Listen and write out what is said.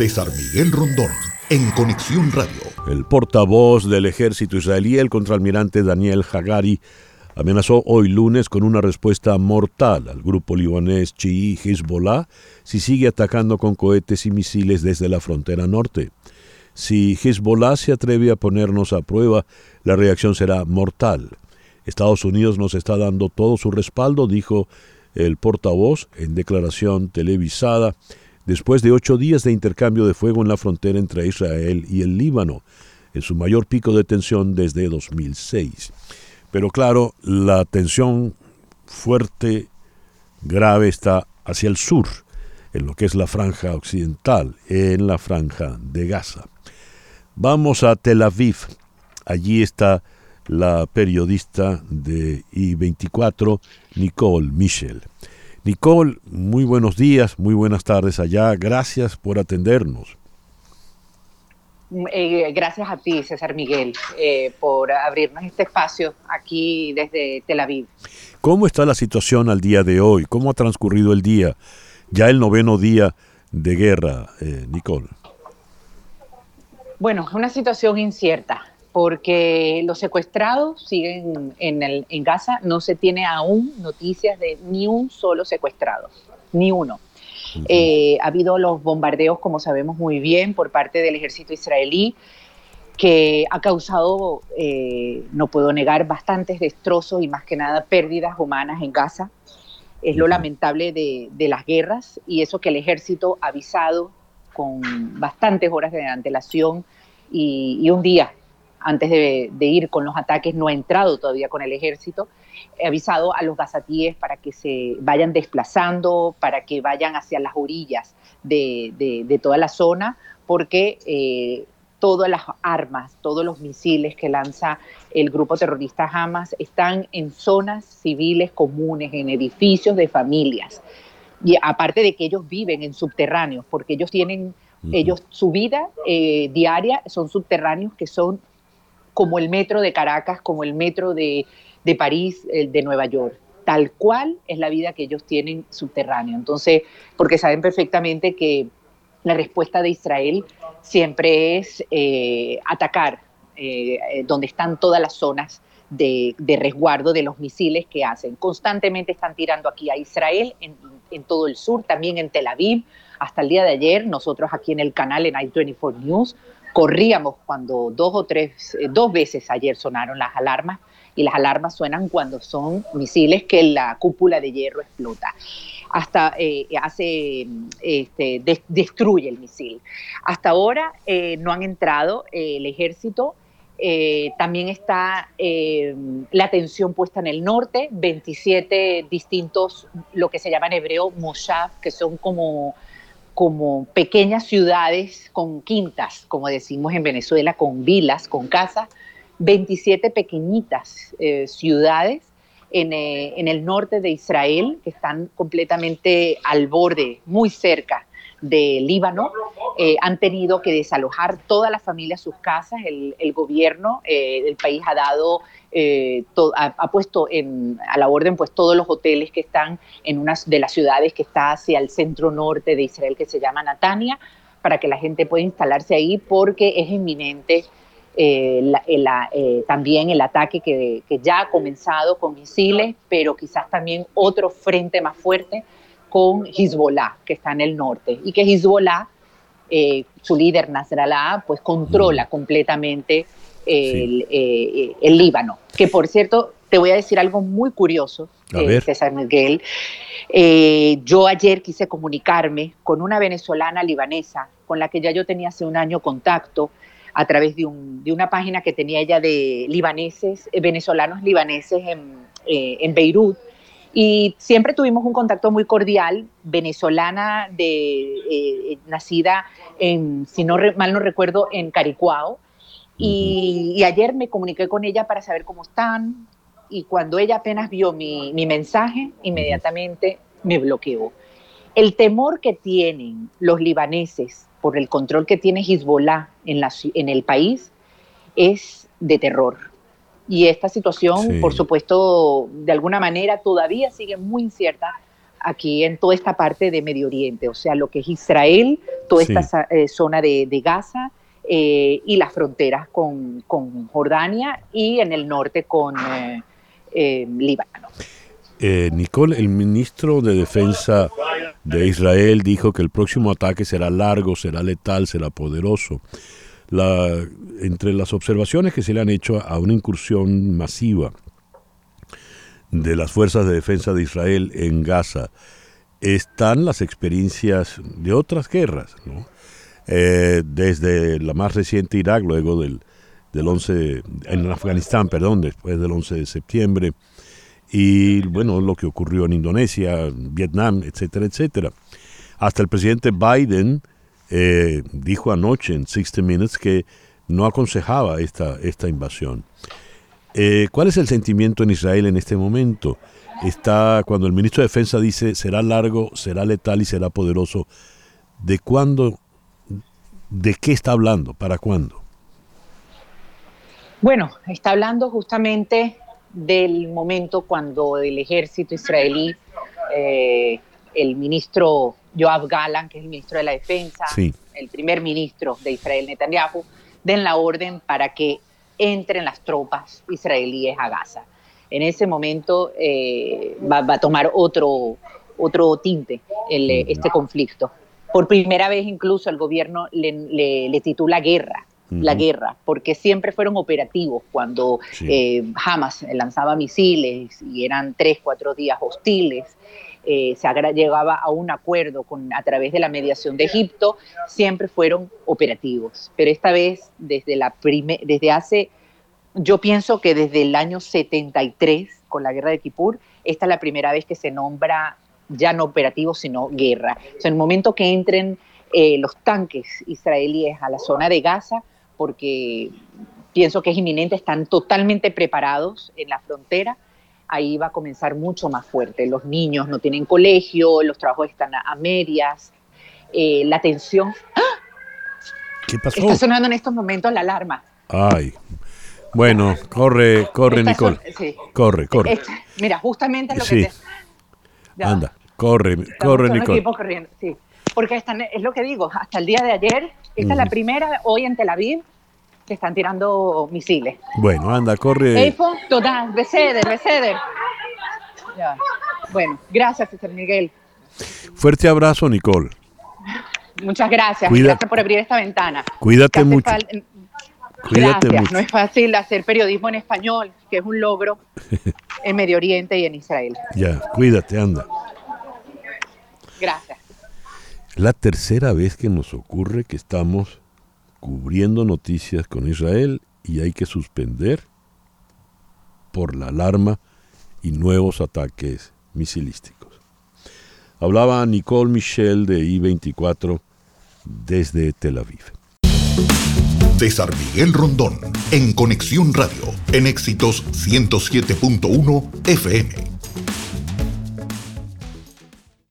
Miguel Rondón, en Conexión Radio. El portavoz del ejército israelí, el contraalmirante Daniel Hagari, amenazó hoy lunes con una respuesta mortal al grupo libanés chií Hezbollah si sigue atacando con cohetes y misiles desde la frontera norte. Si Hezbollah se atreve a ponernos a prueba, la reacción será mortal. Estados Unidos nos está dando todo su respaldo, dijo el portavoz en declaración televisada después de ocho días de intercambio de fuego en la frontera entre Israel y el Líbano, en su mayor pico de tensión desde 2006. Pero claro, la tensión fuerte, grave, está hacia el sur, en lo que es la franja occidental, en la franja de Gaza. Vamos a Tel Aviv. Allí está la periodista de I24, Nicole Michel. Nicole, muy buenos días, muy buenas tardes allá. Gracias por atendernos. Eh, gracias a ti, César Miguel, eh, por abrirnos este espacio aquí desde Tel Aviv. ¿Cómo está la situación al día de hoy? ¿Cómo ha transcurrido el día? Ya el noveno día de guerra, eh, Nicole. Bueno, es una situación incierta porque los secuestrados siguen en, el, en Gaza, no se tiene aún noticias de ni un solo secuestrado, ni uno. Eh, ha habido los bombardeos, como sabemos muy bien, por parte del ejército israelí, que ha causado, eh, no puedo negar, bastantes destrozos y más que nada pérdidas humanas en Gaza. Es lo lamentable de, las guerras y eso que el ejército ha avisado con bastantes horas de antelación y un día antes de, ir con los ataques, no ha entrado todavía con el ejército. He avisado a los gazatíes para que se vayan desplazando, para que vayan hacia las orillas de, toda la zona, porque eh, todas las armas, todos los misiles que lanza el grupo terrorista Hamas están en zonas civiles comunes, en edificios de familias. Y aparte de que ellos viven en subterráneos, porque ellos tienen, ellos, su vida eh, diaria son subterráneos que son como el metro de Caracas, como el metro de, París, el de Nueva York. Tal cual es la vida que ellos tienen subterránea. Entonces, porque saben perfectamente que la respuesta de Israel siempre es eh, atacar eh, eh, donde están todas las zonas de, resguardo de los misiles que hacen. Constantemente están tirando aquí a Israel, en, en, todo el sur, también en Tel Aviv. Hasta el día de ayer, nosotros aquí en el canal, en i24 News, corríamos cuando dos o tres, eh, dos veces ayer sonaron las alarmas y las alarmas suenan cuando son misiles que la cúpula de hierro explota. Hasta eh, hace, este, destruye el misil. Hasta ahora eh, no han entrado el ejército. también está la atención puesta en el norte, 27 distintos, lo que se llama en hebreo, moshav, que son como como pequeñas ciudades con quintas, como decimos en Venezuela, con vilas, con casas, 27 pequeñitas eh, ciudades eh, en, el norte de Israel que están completamente al borde, muy cerca de Líbano, eh, han tenido que desalojar todas las familias sus casas. El, gobierno del país ha dado, ha, puesto a la orden pues todos los hoteles que están en una de las ciudades que está hacia el centro norte de Israel, que se llama Natania, para que la gente pueda instalarse ahí porque es inminente eh, eh, también el ataque que, que, ya ha comenzado con misiles, pero quizás también otro frente más fuerte con Hezbollah, que está en el norte, y que Hezbollah, eh, su líder Nasrallah, pues controla completamente el, el, Líbano. Que por cierto, te voy a decir algo muy curioso, César Miguel. yo ayer quise comunicarme con una venezolana libanesa con la que ya yo tenía hace un año contacto a través de, un, de una página que tenía ella de libaneses, eh, venezolanos libaneses en, eh, en, Beirut. Y siempre tuvimos un contacto muy cordial, venezolana, de, eh, nacida, en, si no mal no recuerdo, en Caricuao. Y, ayer me comuniqué con ella para saber cómo están. Y cuando ella apenas vio mi, mi mensaje, inmediatamente me bloqueó. El temor que tienen los libaneses por el control que tiene Hezbollah en, la, en el país es de terror. Y esta situación, por supuesto, de alguna manera todavía sigue muy incierta aquí en toda esta parte de Medio Oriente, o sea, lo que es Israel, toda esta eh, zona de, Gaza eh, y las fronteras con, Jordania y en el norte con eh, Líbano. Nicole, el ministro de Defensa de Israel dijo que el próximo ataque será largo, será letal, será poderoso. La, entre las observaciones que se le han hecho a una incursión masiva de las fuerzas de defensa de Israel en Gaza están las experiencias de otras guerras, eh, desde la más reciente Irak, luego del, del 11, en Afganistán, perdón, después del 11 de septiembre, y bueno, lo que ocurrió en Indonesia, Vietnam, etcétera, etcétera. Hasta el presidente Biden eh, dijo anoche en 60 Minutes que no aconsejaba esta, esta invasión. Eh, ¿Cuál es el sentimiento en Israel en este momento? Está cuando el ministro de Defensa dice será largo, será letal y será poderoso. ¿De cuándo? ¿De qué está hablando? ¿Para cuándo? Bueno, está hablando justamente del momento cuando el ejército israelí, eh, el ministro Joab Galan, que es el ministro de la Defensa, el primer ministro de Israel, Netanyahu, den la orden para que entren las tropas israelíes a Gaza. En ese momento eh, va, a tomar otro, otro tinte este conflicto. Por primera vez incluso el gobierno le, titula guerra, la guerra, porque siempre fueron operativos cuando eh, Hamas lanzaba misiles y eran tres, cuatro días hostiles. Eh, se llegaba a un acuerdo con, a través de la mediación de Egipto, siempre fueron operativos. Pero esta vez, desde, la desde hace, yo pienso que desde el año 73, con la guerra de Kipur, esta es la primera vez que se nombra ya no operativo, sino guerra. O sea, en el momento que entren eh, los tanques israelíes a la zona de Gaza, porque pienso que es inminente, están totalmente preparados en la frontera, ahí va a comenzar mucho más fuerte. Los niños no tienen colegio, los trabajos están a, medias, eh, la tensión. ¡Ah! ¿Qué pasó? Está sonando en estos momentos la alarma. Ay. Bueno, corre, corre, Nicole. Corre, corre. mira, justamente es lo que te... Anda, corre, corre, Nicole. Corriendo, sí. Porque es lo que digo, hasta el día de ayer, esta es la primera, hoy en Tel Aviv, que están tirando misiles. Bueno, anda, corre. total, Beceder, Beceder. Bueno, gracias, César Miguel. Fuerte abrazo, Nicole. Muchas gracias. Gracias por abrir esta ventana. Cuídate mucho. Cuídate gracias. No es fácil hacer periodismo en español, que es un logro en Medio Oriente y en Israel. Ya, cuídate, anda. Gracias. La tercera vez que nos ocurre que estamos cubriendo noticias con Israel y hay que suspender por la alarma y nuevos ataques misilísticos. Hablaba Nicole Michel de I-24 desde Tel Aviv. César Miguel Rondón, en Conexión Radio, en Éxitos 107.1 FM.